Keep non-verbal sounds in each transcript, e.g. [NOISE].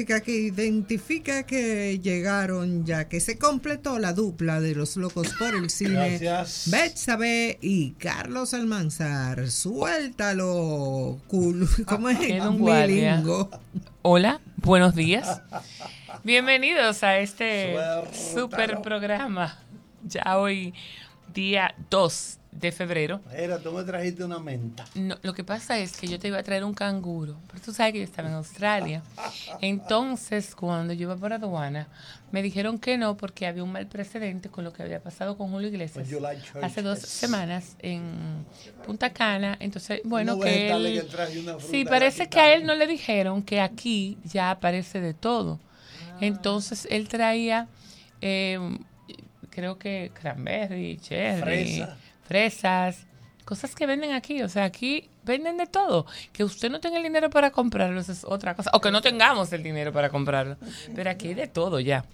música que identifica que llegaron ya, que se completó la dupla de los locos por el cine. Gracias. Betsabe y Carlos Almanzar. Suéltalo. [LAUGHS] ¿Cómo es? Milingo. Hola, buenos días. Bienvenidos a este Suéltalo. super programa. Ya hoy, día 2 de febrero. Era, tú me trajiste una menta. No, lo que pasa es que yo te iba a traer un canguro, pero tú sabes que yo estaba en Australia. [LAUGHS] Entonces, cuando yo iba por aduana, me dijeron que no porque había un mal precedente con lo que había pasado con Julio Iglesias Pues hace dos semanas en Punta Cana. Entonces, bueno, No que él... Sí, parece que a él no le dijeron que aquí ya aparece de todo. Entonces, él traía, eh, creo que cranberry, cherry, Fresa. Fresas, cosas que venden aquí. O sea, aquí venden de todo. Que usted no tenga el dinero para comprarlo, eso es otra cosa. O que no tengamos el dinero para comprarlo. Pero aquí hay de todo ya.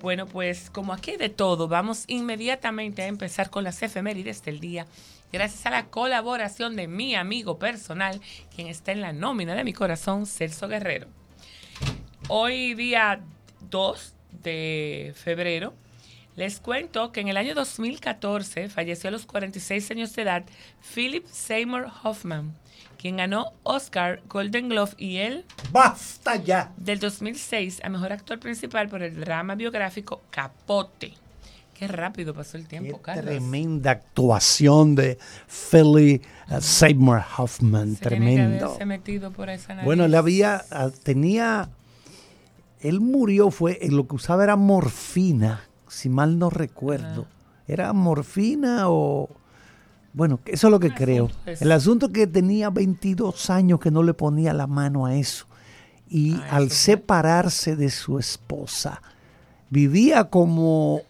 Bueno, pues como aquí hay de todo, vamos inmediatamente a empezar con las efemérides del día. Gracias a la colaboración de mi amigo personal, quien está en la nómina de mi corazón, Celso Guerrero. Hoy día 2 de febrero, les cuento que en el año 2014 falleció a los 46 años de edad Philip Seymour Hoffman, quien ganó Oscar, Golden Glove y el ¡Basta ya! del 2006 a Mejor Actor Principal por el drama biográfico Capote. Qué rápido pasó el Qué tiempo, Carlos. tremenda actuación de Philly uh, Seymour Hoffman. Se tiene que Tremendo. metido por esa nariz. Bueno, él había, ah, tenía, él murió, fue, eh, lo que usaba era morfina, si mal no recuerdo. Ah. ¿Era morfina o...? Bueno, eso es lo que creo. asunto ese. El asunto es que tenía 22 años que no le ponía la mano a eso. Y Ah, al eso separarse de su esposa, vivía como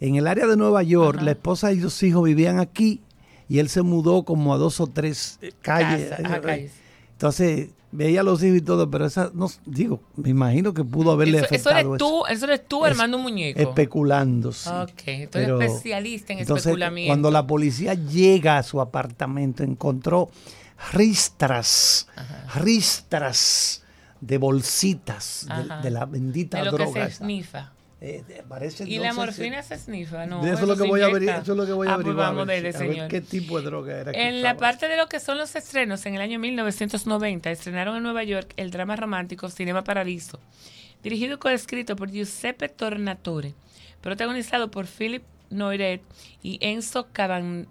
en el área de Nueva York, Ajá. la esposa y los hijos vivían aquí y él se mudó como a dos o tres eh, calles. Casa, ajá, calles. Entonces, veía a los hijos y todo, pero esa, no, digo, me imagino que pudo haberle Eso, eso afectado eres tú, eso eres tú Es- armando un muñeco. especulando. sí. Ok, tú eres Pero- especialista en Entonces, especulamiento. cuando la policía llega a su apartamento, encontró ristras, ristras de bolsitas de, la bendita de lo que droga. se. Eh, parece, Y no la morfina se snifa, ¿no? de eso, es lo se que voy a averi- eso es lo que voy a Ah, pues averiguar. vamos a ver, ver, a ver señor. qué tipo de droga era. En la estaba. parte de lo que son los estrenos, en el año 1990 estrenaron en Nueva York el drama romántico Cinema Paradiso, dirigido y coescrito por Giuseppe Tornatore, protagonizado por Philip Noiret y Enzo Cavan-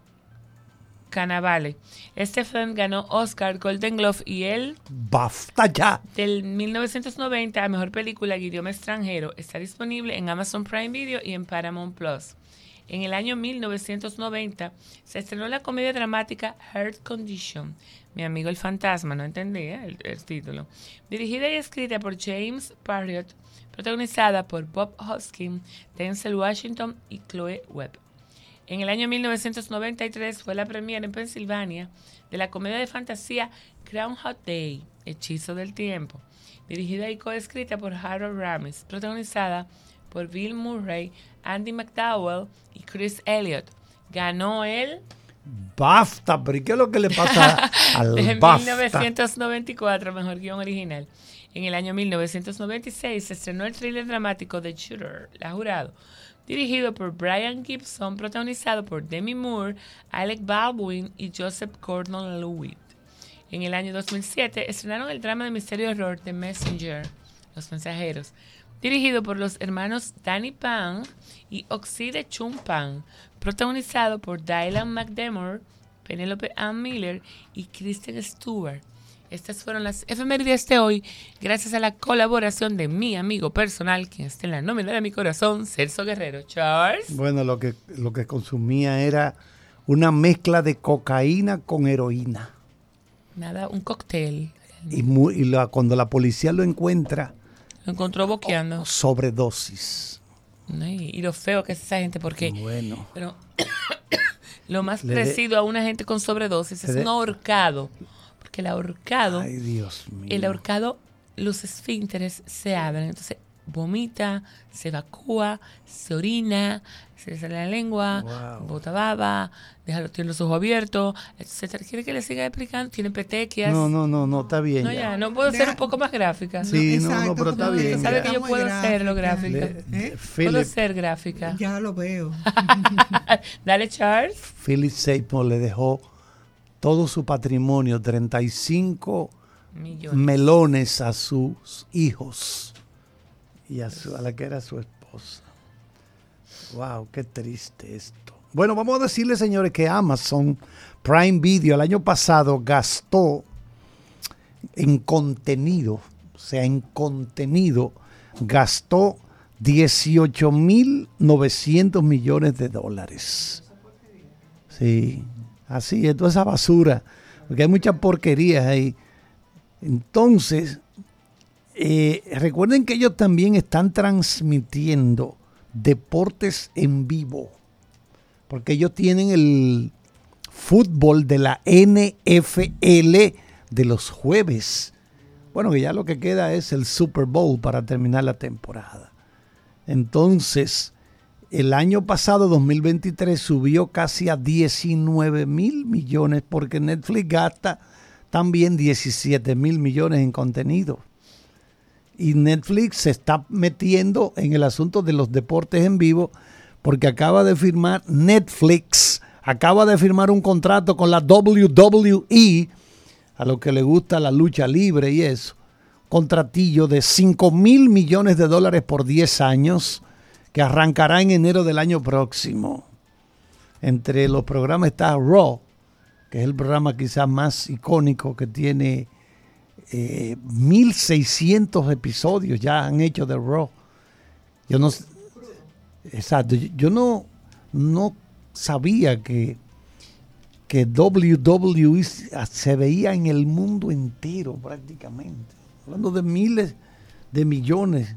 Cannavale. Este film ganó Oscar, Golden Glove y el ¡Basta ya! del 1990 a Mejor Película en Idioma Extranjero. Está disponible en Amazon Prime Video y en Paramount Plus. En el año 1990 se estrenó la comedia dramática Heart Condition. Mi amigo el fantasma, no entendía el, el título. Dirigida y escrita por James Parriott, protagonizada por Bob Hoskin, Denzel Washington y Chloe Webb. En el año 1993 fue la premiere en Pensilvania de la comedia de fantasía Groundhog Day, Hechizo del Tiempo, dirigida y coescrita por Harold Ramis, protagonizada por Bill Murray, Andy McDowell y Chris Elliott. Ganó el ¡Basta! ¿Pero qué es lo que le pasa [LAUGHS] al de basta? 1994, mejor guion original. En el año 1996 se estrenó el thriller dramático The Shooter, La Jurado, dirigido por Brian Gibson, protagonizado por Demi Moore, Alec Baldwin y Joseph Gordon-Levitt. En el año 2007 estrenaron el drama de misterio y horror The Messenger, Los Mensajeros, dirigido por los hermanos Danny Pan y Oxide Chung Pan, protagonizado por Dylan McDermott, Penelope Ann Miller y Kristen Stewart. Estas fueron las efemérides de hoy, gracias a la colaboración de mi amigo personal, quien está en la nómina de mi corazón, Celso Guerrero. Charles. Bueno, lo que, lo que consumía era una mezcla de cocaína con heroína. Nada, un cóctel. Y, y la- cuando la policía lo encuentra, Lo encontró boqueando. sobredosis. Ay, Y lo feo que es esa gente, porque Bueno, pero, [COUGHS] lo más parecido a una gente con sobredosis es de- un ahorcado. El ahorcado, ay Dios mío. el ahorcado, los esfínteres se abren. Entonces, vomita, se evacúa, se orina, se le sale la lengua, bota baba, deja, tiene los ojos abiertos, etcétera. ¿Quiere que le siga explicando? Tiene petequias. No, no, no, no, está bien. No, ya, no puedo ser un poco más gráfica. Sí, no, no, pero está bien. sabe que yo puedo ser lo gráfica. ¿Eh? Puedo ser gráfica. Ya lo veo. [LAUGHS] Dale, Charles. Philip Seymour le dejó todo su patrimonio, 35 melones a sus hijos y a, a la que era su esposa. Wow, qué triste esto. Bueno, vamos a decirle, señores, que Amazon Prime Video el año pasado gastó en contenido, o sea, en contenido, gastó 18.900 millones de dólares. Sí, así es, toda esa basura, porque hay muchas porquerías ahí. Entonces, eh, recuerden que ellos también están transmitiendo deportes en vivo, porque ellos tienen el fútbol de la NFL de los jueves. Bueno, que ya lo que queda es el Super Bowl para terminar la temporada. Entonces, el año pasado, 2023, subió casi a 19 mil millones porque Netflix gasta también 17 mil millones en contenido. Y Netflix se está metiendo en el asunto de los deportes en vivo porque acaba de firmar Netflix, acaba de firmar un contrato con la WWE, a lo que le gusta la lucha libre y eso. Contratillo de 5 mil millones de dólares por 10 años que arrancará en enero del año próximo. Entre los programas está Raw, que es el programa quizás más icónico que tiene 1600 eh, episodios ya han hecho de Raw. Yo no exacto, yo no no sabía que que WWE se veía en el mundo entero prácticamente, hablando de miles de millones.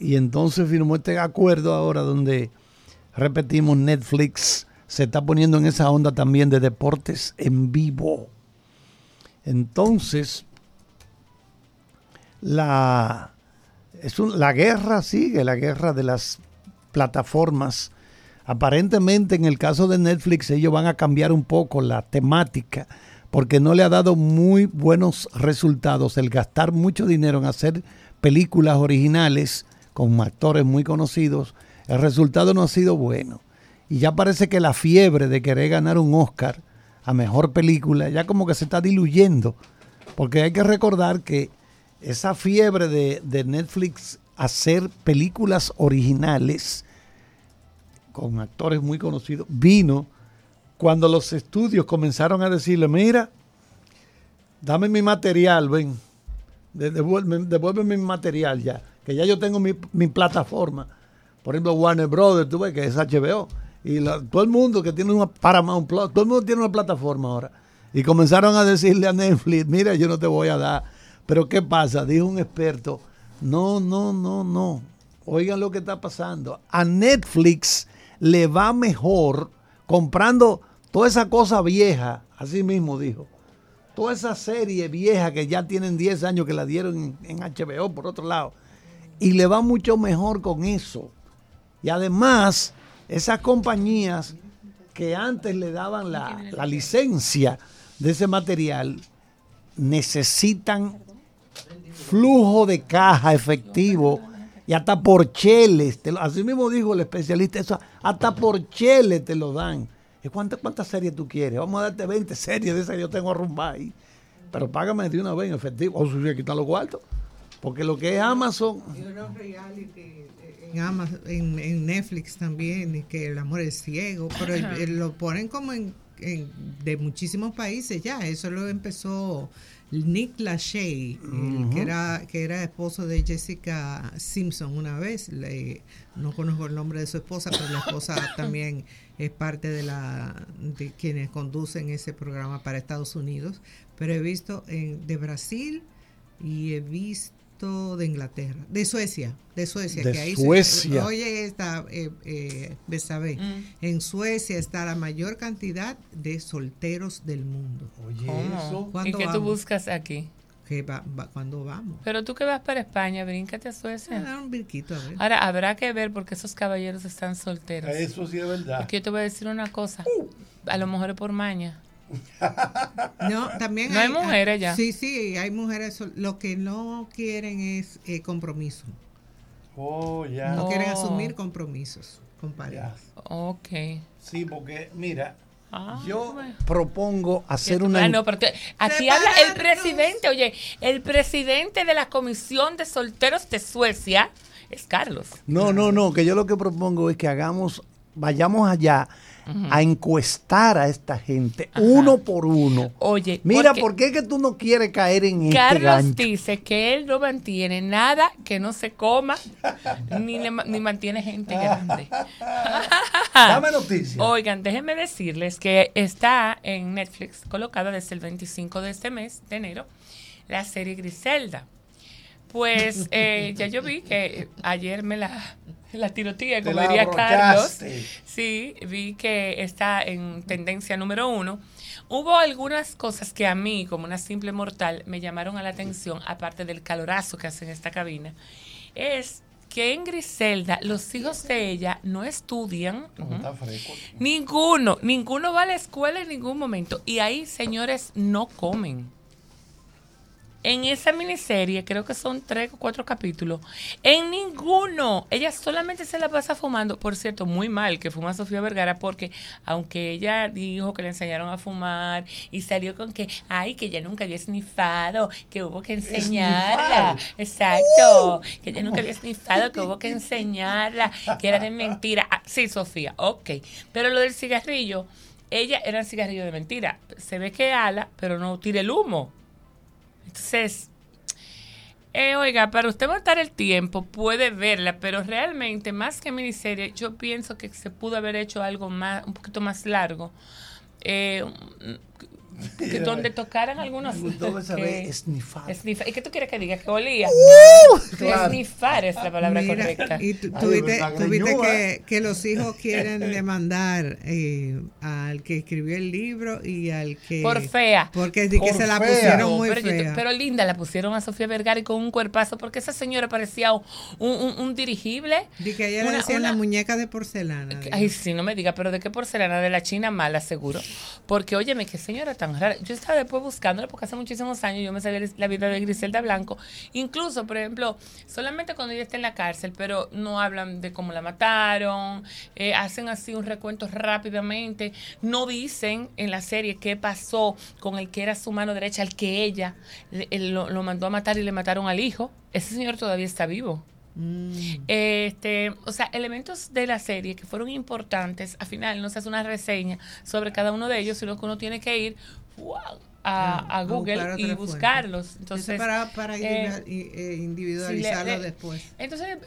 Y entonces firmó este acuerdo ahora donde repetimos Netflix se está poniendo en esa onda también de deportes en vivo. Entonces, la, es la guerra sigue, la guerra de las plataformas. Aparentemente en el caso de Netflix ellos van a cambiar un poco la temática porque no le ha dado muy buenos resultados el gastar mucho dinero en hacer películas originales con actores muy conocidos. El resultado no ha sido bueno. Y ya parece que la fiebre de querer ganar un Oscar a mejor película ya como que se está diluyendo. Porque hay que recordar que esa fiebre de, de Netflix hacer películas originales con actores muy conocidos vino cuando los estudios comenzaron a decirle, mira, dame mi material, ven, devuélveme, mi material ya, que ya yo tengo mi, mi plataforma. Por ejemplo, Warner Brothers, tú ves que es HBO y todo el mundo que tiene una Paramount Plus, todo el mundo tiene una plataforma ahora. Y comenzaron a decirle a Netflix, mira, yo no te voy a dar. Pero ¿qué pasa? Dijo un experto, no, no, no, no. Oigan lo que está pasando. A Netflix le va mejor comprando toda esa cosa vieja, así mismo dijo. Toda esa serie vieja que ya tienen 10 años que la dieron en, en HBO, por otro lado. Y le va mucho mejor con eso. Y además esas compañías que antes le daban la, licencia de ese material necesitan flujo de caja efectivo y hasta por cheles, así mismo dijo el especialista, eso, hasta por cheles te lo dan. ¿Cuántas, ¿Cuántas series tú quieres? Vamos a darte 20 series de esas que yo tengo arrumbada ahí. Pero págame de una vez en efectivo. O si quitar los cuartos. Porque lo que es Amazon en, en, Netflix también, que el amor es ciego, pero lo ponen como en, de muchísimos países ya. Eso lo empezó Nick Lachey, que, era, que era esposo de Jessica Simpson una vez. Le, no conozco el nombre de su esposa, pero la esposa [COUGHS] también es parte de, la, de quienes conducen ese programa para Estados Unidos. Pero he visto en, de Brasil y he visto de Inglaterra, de Suecia, de Suecia. De que Suecia. oye, está, eh, eh mm. en Suecia está la mayor cantidad de solteros del mundo. Oye, ¿Y qué tú buscas aquí? que va, va- cuando vamos. Pero tú que vas para España, bríncate a Ah, Suecia. dar un birquito, a ver. Ahora, habrá que ver porque esos caballeros están solteros. Eso sí es verdad. Porque yo te voy a decir una cosa. A lo mejor es por maña. No, también No hay mujeres ya. Sí, sí, hay mujeres. Lo que no quieren es eh, compromiso. Oh, ya. No Oh. quieren asumir compromisos con parejas. Ok. Sí, porque mira, Ah, yo bueno. propongo hacer una... Ah, no, te- aquí habla el presidente, oye, el presidente de la Comisión de Solteros de Suecia es Carlos. No, no, no, que yo lo que propongo es que hagamos, vayamos allá a encuestar a esta gente, uno por uno. Oye, Mira, ¿por qué que tú no quieres caer en este Carlos gancho? dice que él no mantiene nada que no se coma, [LAUGHS] ni, le ni mantiene gente grande. [LAUGHS] Dame noticia. Oigan, déjenme decirles que está en Netflix colocada desde el 25 de este mes, de enero, la serie Griselda. Pues eh, ya yo vi que ayer me la, la tirotía, como diría Carlos. Sí, vi que está en tendencia número uno. Hubo algunas cosas que a mí, como una simple mortal, me llamaron a la atención, aparte del calorazo que hace en esta cabina. Es que en Griselda los hijos de ella no estudian. No. Ninguno, ninguno va a la escuela en ningún momento. Y ahí, señores, no comen. En esa miniserie, creo que son tres o cuatro capítulos, en ninguno, ella solamente se la pasa fumando. Por cierto, muy mal que fuma Sofía Vergara, porque aunque ella dijo que le enseñaron a fumar y salió con que, ay, que ella nunca había snifado, que hubo que enseñarla. Exacto, que ella nunca había snifado, que hubo que enseñarla, que era de mentira. Ah, sí, Sofía, ok. Pero lo del cigarrillo, ella era un cigarrillo de mentira. Se ve que ala, pero no tira el humo. Entonces, eh, oiga, para usted matar el tiempo, puede verla, pero realmente, más que miniserie, yo pienso que se pudo haber hecho algo más, un poquito más largo. Eh, que donde tocaran algunos. Me gustó esa que- vez snifar. Snifar. ¿Y qué tú quieres que diga? Que olía. claro. Snifar es la palabra Mira, correcta. Y tú, Ay, tú viste, verdad, tú viste greñúa. que, que los hijos quieren demandar eh, al que escribió el libro y al que... Por fea. Porque di que Por se la pusieron muy pero, yo- fea. pero linda, la pusieron a Sofía Vergara y con un cuerpazo, porque esa señora parecía un, un- un dirigible. Di que ella le decían una- la muñeca de porcelana. Ay, sí, no me diga, pero ¿de qué porcelana? De la China mala, seguro. Porque, óyeme, qué señora tan rara. Yo estaba después buscándola porque hace muchísimos años yo me sabía la vida de Griselda Blanco. Incluso, por ejemplo, solamente cuando ella está en la cárcel, pero no hablan de cómo la mataron, eh, hacen así un recuento rápidamente, no dicen en la serie qué pasó con el que era su mano derecha, al que ella él lo, lo mandó a matar y le mataron al hijo. Ese señor todavía está vivo. Mm. Este, o sea, elementos de la serie que fueron importantes. Al final no se hace una reseña sobre cada uno de ellos, sino que uno tiene que ir wow, a, a a Google buscar y buscarlos. Eso Entonces, para, para eh, eh, individualizarlo sí, le- le- después. entonces,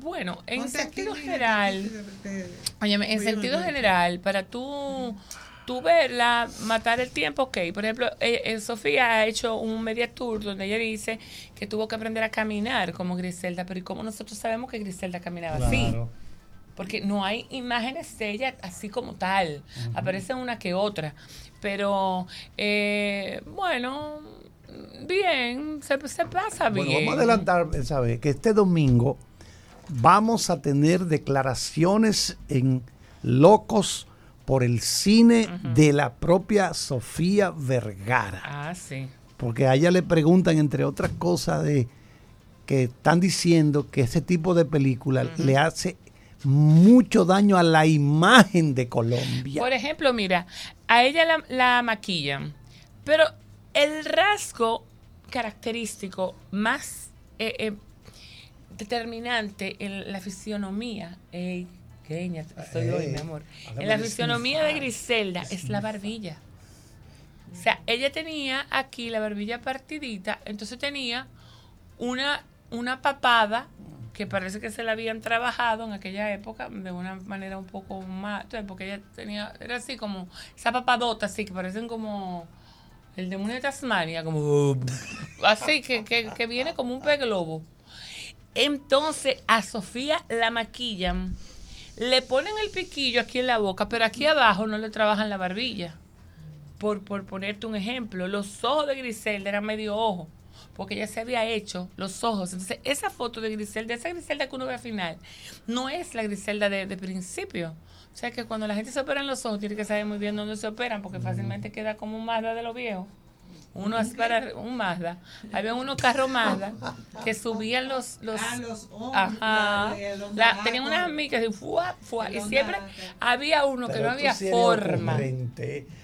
bueno, en Ponte sentido general, te- te- Óyeme, en sentido general, para tú, tú verla, matar el tiempo, ok. Por ejemplo, eh, eh, Sofía ha hecho un media tour donde ella dice que tuvo que aprender a caminar como Griselda, pero ¿y cómo nosotros sabemos que Griselda caminaba así? Claro. Porque no hay imágenes de ella así como tal. Aparecen una que otra. Pero, eh, bueno, bien, se, se pasa bien. Bueno, vamos a adelantar esa vez que este domingo vamos a tener declaraciones en Locos por el cine de la propia Sofía Vergara. Ah, sí. Porque a ella le preguntan, entre otras cosas, de que están diciendo que ese tipo de película le hace mucho daño a la imagen de Colombia. Por ejemplo, mira, a ella la, la maquillan, pero el rasgo característico más eh, eh, determinante en la fisionomía, queña, estoy hoy, mi amor, en la fisionomía de Griselda es la barbilla. O sea, ella tenía aquí la barbilla partidita, entonces tenía una, una papada que parece que se la habían trabajado en aquella época de una manera un poco más, porque ella tenía, era así como, esa papadota así, que parecen como el demonio de Tasmania, como así, que, que, que viene como un pez globo. Entonces a Sofía la maquillan, le ponen el piquillo aquí en la boca, pero aquí abajo no le trabajan la barbilla. Por, por ponerte un ejemplo, los ojos de Griselda eran medio ojo. Porque ya se había hecho los ojos. Entonces, esa foto de Griselda, esa Griselda que uno ve al final, no es la Griselda de, de principio. O sea que cuando la gente se opera en los ojos, tiene que saber muy bien dónde se operan, porque fácilmente queda como un Mazda de los viejos. Uno es para un Mazda. Había unos carros Mazda que subían los. los, Ah, los hombros, ajá. la- tenían unas micas y fuá, fuá, y siempre había uno que Pero no había forma.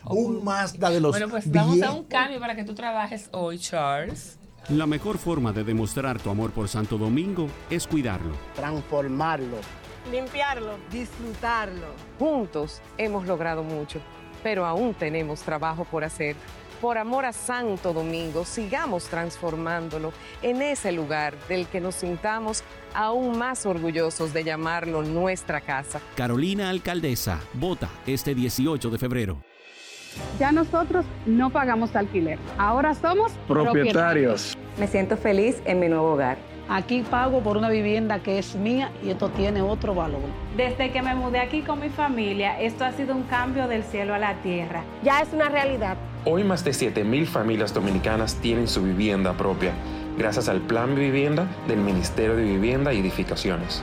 Un Mazda de los Bueno, pues vamos a viejos. un cambio para que tú trabajes hoy, Charles. La mejor forma de demostrar tu amor por Santo Domingo es cuidarlo. transformarlo. limpiarlo, disfrutarlo. Juntos hemos logrado mucho, pero aún tenemos trabajo por hacer. Por amor a Santo Domingo, sigamos transformándolo en ese lugar del que nos sintamos aún más orgullosos de llamarlo nuestra casa. Carolina Alcaldesa, vota este 18 de febrero. Ya nosotros no pagamos alquiler. Ahora somos Propietarios. Me siento feliz en mi nuevo hogar. Aquí pago por una vivienda que es mía y esto tiene otro valor. Desde que me mudé aquí con mi familia, esto ha sido un cambio del cielo a la tierra. Ya es una realidad. Hoy más de 7.000 familias dominicanas tienen su vivienda propia, gracias al Plan Vivienda del Ministerio de Vivienda y Edificaciones.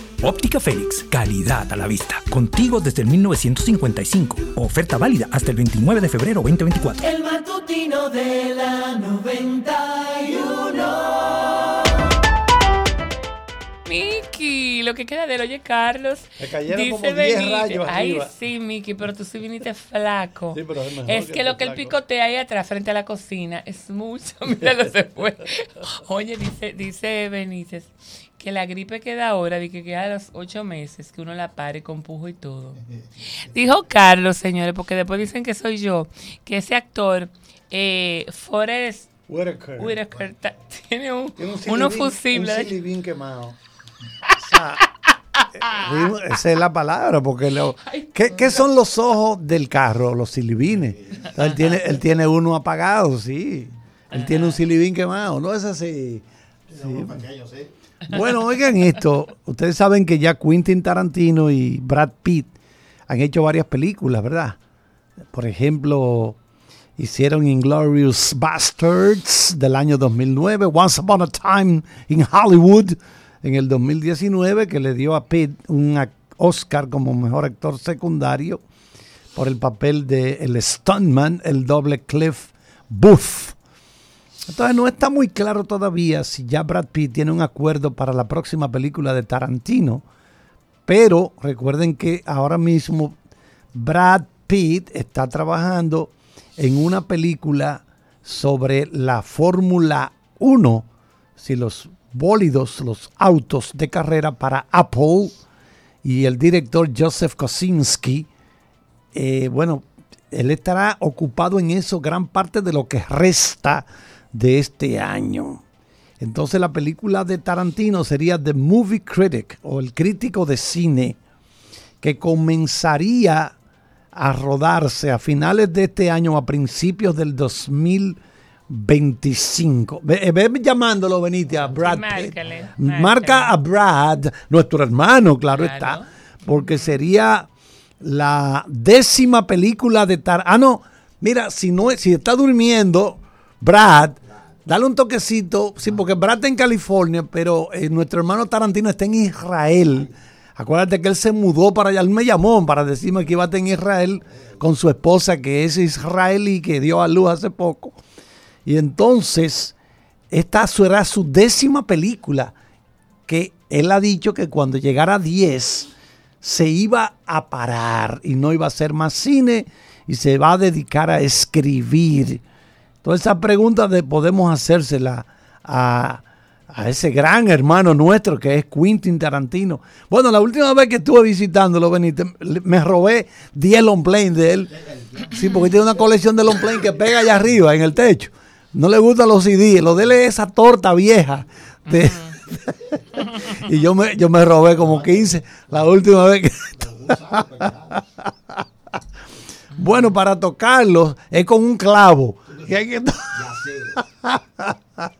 Óptica Félix, calidad a la vista. Contigo desde el 1955. Oferta válida hasta el 29 de febrero 2024. El matutino de la 91. Miki, lo que queda del oye Carlos. Me cayeron dice como 10 Benítez. rayos Ay, arriba. sí, Miki, pero tú sí viniste flaco. Sí, pero es mejor es que lo que él picotea ahí atrás frente a la cocina es mucho. [LAUGHS] Míralo, se fue. [LAUGHS] Oye, dice, dice Benítez que la gripe que da ahora, de que queda a los ocho meses, que uno la pare con pujo y todo. [LAUGHS] Dijo Carlos, señores, porque después dicen que soy yo, que ese actor, eh, Forrest Whitaker. Whitaker, ta- [LAUGHS] tiene un, Tiene un unos silibín- fusibles. Un silibín quemado. O sea, eh, [LAUGHS] esa es la palabra, porque lo- ¿qué, qué son los ojos del carro? Los silibines. Entonces, él, tiene, él tiene uno apagado, sí. Él tiene un silibín quemado, ¿no es así? Sí. [LAUGHS] Bueno, oigan esto. Ustedes saben que ya Quentin Tarantino y Brad Pitt han hecho varias películas, ¿verdad? Por ejemplo, hicieron Inglorious Bastards del año 2009, Once Upon a Time in Hollywood en el 2019, que le dio a Pitt un Oscar como mejor actor secundario por el papel de el stuntman, el doble Cliff Booth. Entonces no está muy claro todavía si ya Brad Pitt tiene un acuerdo para la próxima película de Tarantino, pero recuerden que ahora mismo Brad Pitt está trabajando en una película sobre la Fórmula 1, si los bólidos, los autos de carrera para Apple y el director Joseph Kosinski, eh, bueno, él estará ocupado en eso gran parte de lo que resta de este año. Entonces la película de Tarantino sería The Movie Critic o el crítico de cine que comenzaría a rodarse a finales de este año, a principios del 2025. Ve, eh, ve llamándolo, Benítez, a Brad márcale, Marca a Brad, nuestro hermano, claro, Claro. está, porque sería la décima película de Tar. Ah, no, mira, si no, si está durmiendo, Brad, dale un toquecito, sí, porque Brad está en California, pero eh, nuestro hermano Tarantino está en Israel. Acuérdate que él se mudó para allá, él me llamó para decirme que iba a estar en Israel con su esposa, que es israelí, que dio a luz hace poco. Y entonces, esta será su décima película, que él ha dicho que cuando llegara a 10 se iba a parar y no iba a hacer más cine y se va a dedicar a escribir. Toda esa pregunta de, podemos hacérsela a, ese gran hermano nuestro que es Quentin Tarantino. Bueno, la última vez que estuve visitándolo, me robé 10 long plane de él. Sí, porque tiene una colección de long plane que pega allá arriba en el techo. no le gustan los CD, lo de esa torta vieja. [LAUGHS] y yo me, yo me robé como 15 la última vez que... [LAUGHS] bueno, para tocarlos es con un clavo. Que hay que to- [LAUGHS]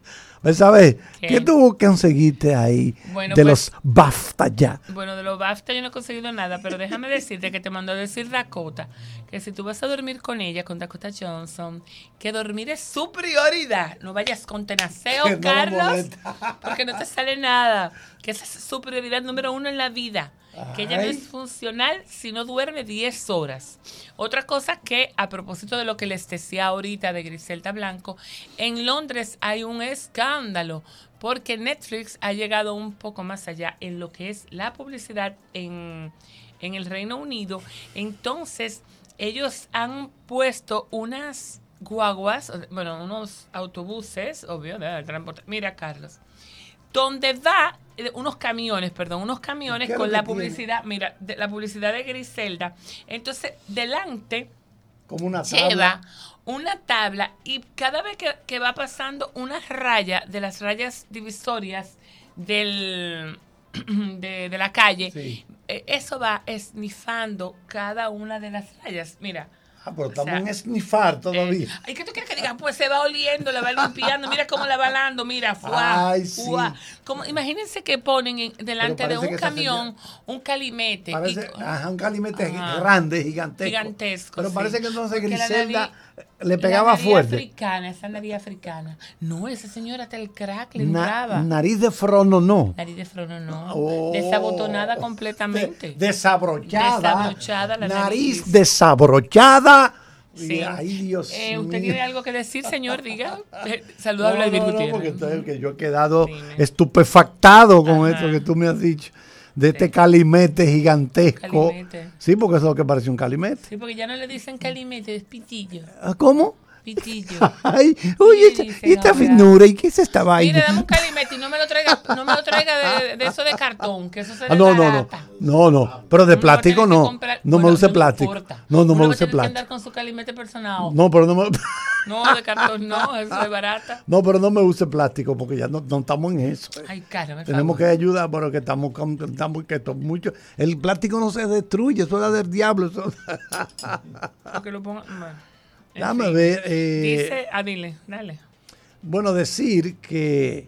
Pues, ¿Sabes? ¿Qué? ¿Qué tú conseguiste ahí Bueno, de pues- los BAFTA ya? Bueno, de los BAFTA yo no he conseguido nada, pero déjame decirte que te mandó a decir Dakota que si tú vas a dormir con ella, con Dakota Johnson, que dormir es su prioridad. No vayas con tenaceo, [LAUGHS] no Carlos, [LAUGHS] porque no te sale nada. Que esa es su prioridad número uno en la vida. Que ella no es funcional si no duerme 10 horas. Otra cosa que, a propósito de lo que les decía ahorita de Griselda Blanco, en Londres hay un escándalo porque Netflix ha llegado un poco más allá en lo que es la publicidad en, en el Reino Unido. Entonces, ellos han puesto unas guaguas, bueno, unos autobuses, obvio, de transporte. Mira, Carlos, donde va eh, unos camiones, perdón, unos camiones ¿Qué es con la tiene? publicidad, mira, de, la publicidad de Griselda. Entonces, delante Como una tabla. lleva una tabla y cada vez que, que va pasando una raya de las rayas divisorias del [CLEARS THROAT] de, de la calle, eh, eso va esnifando cada una de las rayas. Mira. Ah, pero O estamos sea, en snifar todavía. Ay, ¿qué tú quieres que diga? Pues se va oliendo, la va limpiando, mira cómo la va lavando, mira, fuá, Ay, sí. fuá. Como, imagínense que ponen en- delante de que un camión un calimete. Parece, ajá, un calimete Ajá. grande, gigantesco. Gigantesco, Pero sí. parece que entonces Porque Griselda nariz- le pegaba la nariz fuerte. africana, esa nariz africana. No, esa señora hasta el crack le Na- entraba. nariz de frono no. Nariz de frono no. Oh. Desabotonada completamente. Desabrochada. Desabrochada la nariz nariz. desabrochada. Sí. Y, Ay, Dios Eh, ¿Usted mío. tiene algo que decir, señor? Diga. [LAUGHS] Saluda a No, Vladimir no, no, porque entonces que yo he quedado estupefactado con Ajá. esto que tú me has dicho. De este calimete gigantesco. Calimete. Sí, porque eso es lo que parece un calimete. Sí, porque ya no le dicen calimete, es pitillo. Ah, ¿Cómo? Pitillo. [LAUGHS] Ay, esta, dicen esta finura, ¿y qué es esta vaina? Mire, dame un calimete y no me lo traiga, [LAUGHS] no me lo traiga de, de eso de cartón, que eso se Ah, no, no, no. No, no. Pero de plástico no. No me use plástico. No, no me use plástico. andar con su calimete personal. No, pero no me. [LAUGHS] No, de cartón no, eso es barata. No, pero no me use plástico porque ya no, no estamos en eso. eh. Ay, cara, me Tenemos que ayudar, pero que estamos, estamos que esto mucho. El plástico no se destruye, eso es del diablo. Eso. Que lo ponga, bueno. En Déjame fin. ver. eh, Dice, ah, dile, dale. Bueno, decir que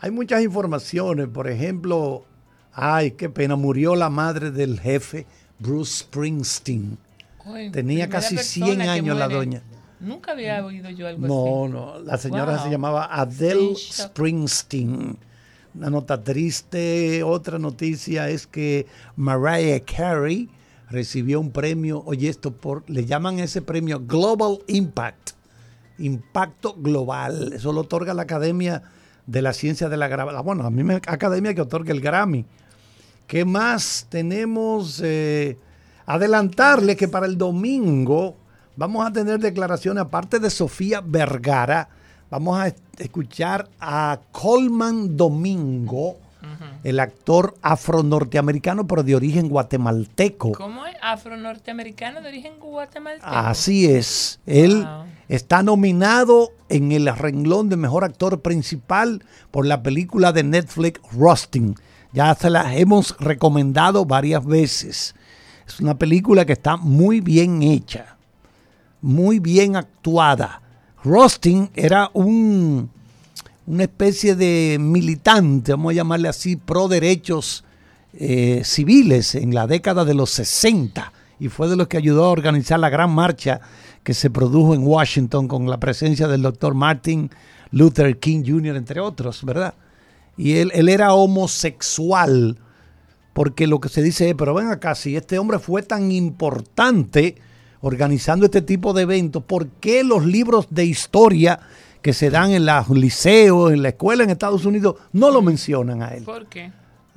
hay muchas informaciones. Por ejemplo, ay, qué pena, murió la madre del jefe, Bruce Springsteen. Tenía casi persona 100 que años la doña. Nunca había oído yo algo No, así. no, la señora Wow. se llamaba Adele. Springsteen. Una nota triste. Otra noticia es que Mariah Carey recibió un premio, oye esto, por, le llaman ese premio Global Impact, impacto global. Eso lo otorga la Academia de la Ciencia de la Gravedad. Bueno, a mí me academia que otorga el Grammy. ¿Qué más tenemos? Eh, adelantarle que para el domingo vamos a tener declaraciones, aparte de Sofía Vergara, vamos a es- escuchar a Colman Domingo, el actor afro-norteamericano, pero de origen guatemalteco. ¿Cómo es? Afro-norteamericano de origen guatemalteco. Así es. Él Wow. está nominado en el renglón de mejor actor principal por la película de Netflix Rusting. Ya se la hemos recomendado varias veces. Es una película que está muy bien hecha, muy bien actuada. Rusting era un, una especie de militante, vamos a llamarle así, pro derechos eh, civiles en la década de los 60 y fue de los que ayudó a organizar la gran marcha que se produjo en Washington con la presencia del doctor Martin Luther King Jr., entre otros, ¿verdad? Y él, él era homosexual, porque lo que se dice es, pero ven acá, si este hombre fue tan importante organizando este tipo de eventos, ¿por qué los libros de historia que se dan en los liceos, en la escuela en Estados Unidos, no lo mencionan a él? ¿Por qué?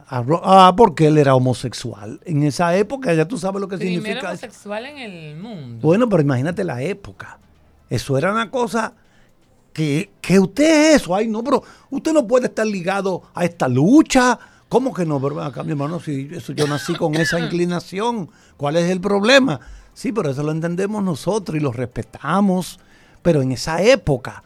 Ah, porque él era homosexual. En esa época ya tú sabes lo que Primero significa. homosexual en el mundo. Bueno, pero imagínate la época. Eso era una cosa que, que usted es eso. Ay, no, pero usted no puede estar ligado a esta lucha. ¿Cómo que no? Pero acá, mi hermano, si eso, yo nací con [LAUGHS] esa inclinación, ¿cuál es el problema? Sí, pero eso lo entendemos nosotros y lo respetamos. Pero en esa época,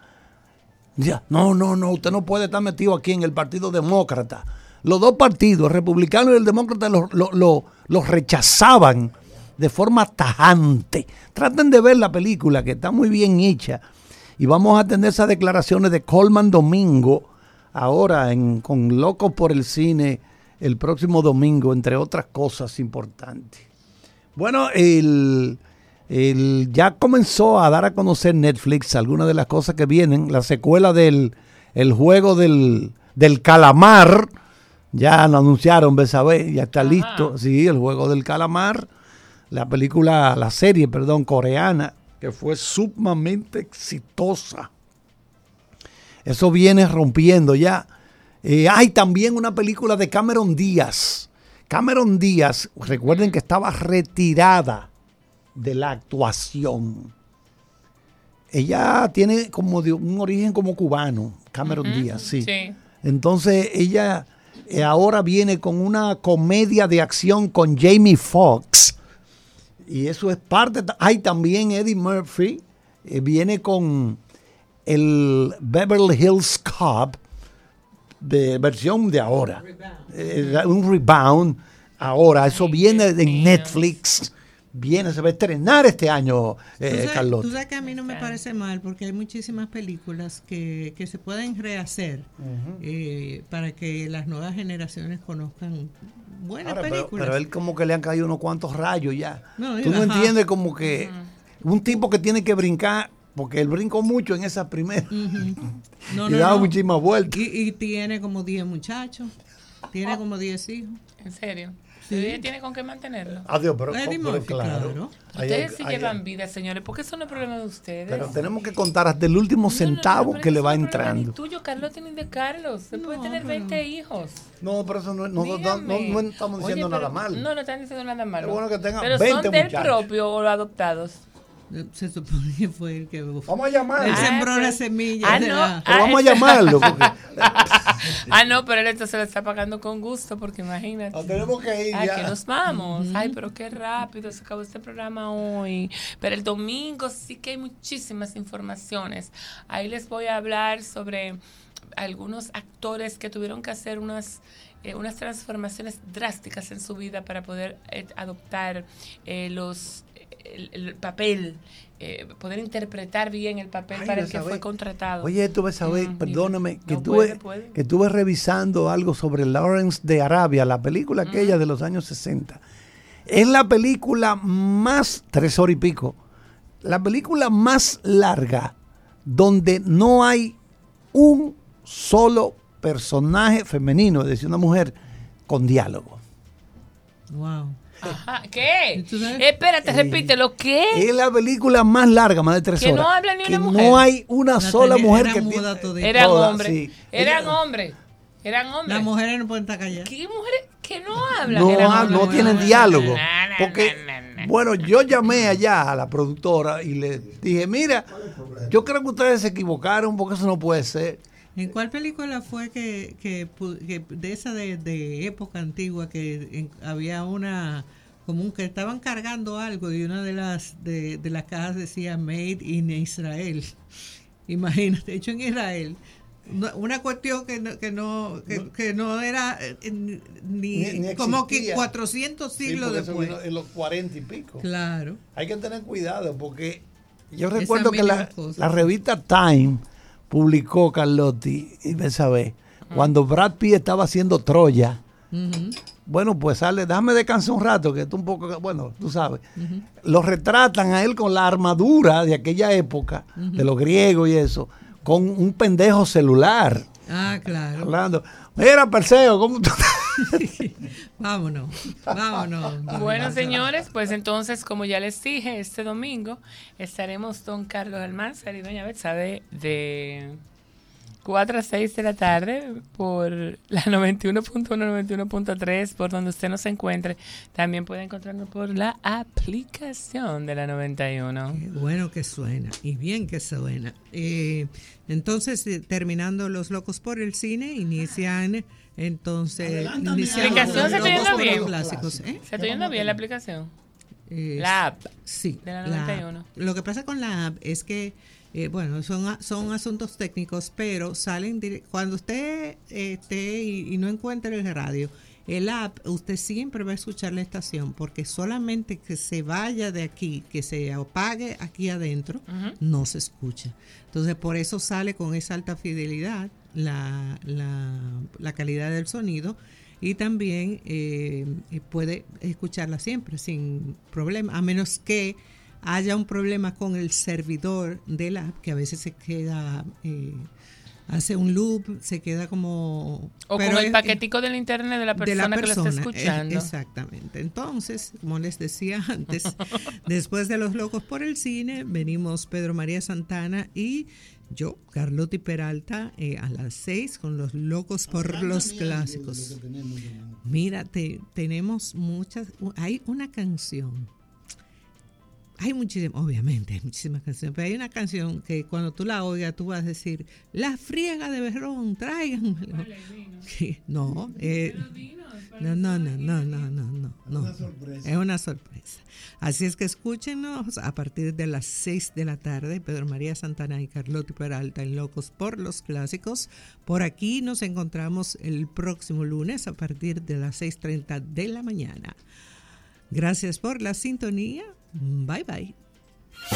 No, no, no, usted no puede estar metido aquí en el Partido Demócrata. Los dos partidos, el republicano y el demócrata, los lo, lo- los rechazaban de forma tajante. Traten de ver la película, que está muy bien hecha. Y vamos a tener esas declaraciones de Coleman Domingo, ahora en, con Locos por el Cine, el próximo domingo, entre otras cosas importantes. Bueno, el, el- ya comenzó a dar a conocer Netflix algunas de las cosas que vienen. La secuela del el juego del, del calamar. Ya lo anunciaron, Besabé, ya está listo. Sí, el juego del calamar. La película, la serie, perdón, coreana, que fue sumamente exitosa. Eso viene rompiendo ya. Eh, hay también una película de Cameron Díaz. Cameron Díaz, recuerden que estaba retirada de la actuación. Ella tiene como de un origen como cubano, Cameron Ujú, Díaz, sí. sí. Entonces ella eh, ahora viene con una comedia de acción con Jamie Foxx. Y eso es parte. Hay también Eddie Murphy. eh, viene con el Beverly Hills Cop de versión de ahora. Eh, un rebound ahora. Eso viene de Netflix. Viene, se va a estrenar este año, Tú eh, sabes- Carlota. tú sabes que a mí no me parece mal porque hay muchísimas películas que, que se pueden rehacer eh, para que las nuevas generaciones conozcan buenas Ahora, pero, películas. pero él como que le han caído unos cuantos rayos ya. No, Tú no ajá. entiendes como que un tipo que tiene que brincar, porque él brincó mucho en esa primera. No, [LAUGHS] y no, daba no. muchísimas vueltas. Y, y tiene como 10 muchachos, tiene como 10 hijos. ¿En serio? Sí. ¿Usted tiene con qué mantenerlo? Adiós, pero, pero claro. Ustedes sí llevan vida, señores, porque eso no es problema de ustedes. Pero tenemos que contar hasta el último centavo que le va entrando. tuyo, Carlos, ni de Carlos. Se puede tener 20 hijos. No, pero eso no, no, no- Dígame. no- no estamos diciendo Oye, nada mal. No, no están diciendo nada malo. Es bueno que tengan pero 20 son del muchachos. propio o adoptados. Se supone que fue el que. Vamos a llamar. Él Ah, sembró pero- la semilla. Ah, no. la- Ah, vamos a llamarlo. porque- [LAUGHS] ah, no, pero él esto se lo está pagando con gusto, porque imagínate. Nos tenemos que ir ya. que nos vamos. Ay, pero qué rápido se acabó este programa hoy. Pero el domingo sí que hay muchísimas informaciones. Ahí les voy a hablar sobre algunos actores que tuvieron que hacer unas eh, unas transformaciones drásticas en su vida para poder eh, adoptar eh, los el, el papel, eh, poder interpretar bien el papel Ay, para el que fue contratado. Oye, tú ves a ver, Mm, perdóname, que No tuve, puede, puede. que estuve revisando algo sobre Lawrence de Arabia, la película aquella de los años 60. Es la película más, tres horas y pico, la película más larga donde no hay un solo personaje femenino, es decir, una mujer con diálogo. Wow. Ajá, ¿Qué? ¿Tú sabes? Espérate, repítelo. ¿Qué? Es la película más larga, más de tres Que horas. no habla ni que una mujer. No hay una La sola mujer que muda tiene-. Eran hombres. sí. Eran hombres. Eran hombres. Las mujeres no pueden estar calladas. ¿Qué mujeres que no hablan? no, Eran ha- hombres. no tienen diálogo. na, na, Porque, na. bueno, yo llamé allá a la productora y le dije, mira, yo creo que ustedes se equivocaron porque eso no puede ser. ¿En cuál película fue que, que, de esa de, de época antigua que en- había una como un que estaban cargando algo y una de las de, de las cajas decía Made in Israel. [LAUGHS] Imagínate, hecho en Israel. Una- cuestión que no, que no, que, que no era eh, ni, Ni- ni como que existía. 400 Sí, siglos después. en los cuarenta y pico. Claro. Hay que tener cuidado porque yo recuerdo que la, la revista Time publicó, Carlotti, y me sabe, cuando Brad Pitt estaba haciendo Troya, bueno, pues sale, déjame descansar un rato, que esto un poco, bueno, tú sabes. Lo retratan a él con la armadura de aquella época, de los griegos y eso, con un pendejo celular. Ah, claro. Hablando, mira, Perseo, ¿cómo tú [LAUGHS] Vámonos. Vámonos. Bueno, señores, pues entonces, como ya les dije, este domingo estaremos don Carlos Almanzar y doña Betsabe de 4 a 6 de la tarde por la 91.1, 91.3, por donde usted nos encuentre. También puede encontrarnos por la aplicación de la 91. Qué bueno que suena y bien que suena. Eh, entonces, eh, terminando Los Locos por el Cine, inician entonces... ¿La aplicación se está yendo bien? clásicos. ¿eh? ¿Se está yendo bien la aplicación? Eh, La app Sí. de la la 91. app. Lo que pasa con la app es que Eh, bueno, son, son asuntos técnicos, pero salen cuando usted eh, esté y, y no encuentre el radio, el app, usted siempre va a escuchar la estación, porque solamente que se vaya de aquí, que se apague aquí adentro, no se escucha. Entonces, por eso sale con esa alta fidelidad la, la, la calidad del sonido y también eh, puede escucharla siempre sin problema, a menos que haya un problema con el servidor de la app, que a veces se queda, eh, hace un loop, se queda como... O pero con el es- paquetico del internet de la persona, que lo está escuchando. eh, Exactamente. Entonces, como les decía [LAUGHS] antes, [LAUGHS] después de Los Locos por el Cine, venimos Pedro María Santana y yo, Carlotti Peralta, eh, a las seis con Los Locos por los Clásicos. Mira, te- tenemos muchas, hay una canción. Hay muchísimas, obviamente, hay muchísimas canciones, pero hay una canción que cuando tú la oigas tú vas a decir, la friega de berrón, tráiganmelo. No, eh, no, no, no, no, no, no, no, no. Es una sorpresa. Así es que escúchenos a partir de las 6 de la tarde, Pedro María Santana y Carlotti Peralta en Locos por los Clásicos. Por aquí nos encontramos el próximo lunes a partir de las 6.30 de la mañana. Gracias por la sintonía. Bye bye.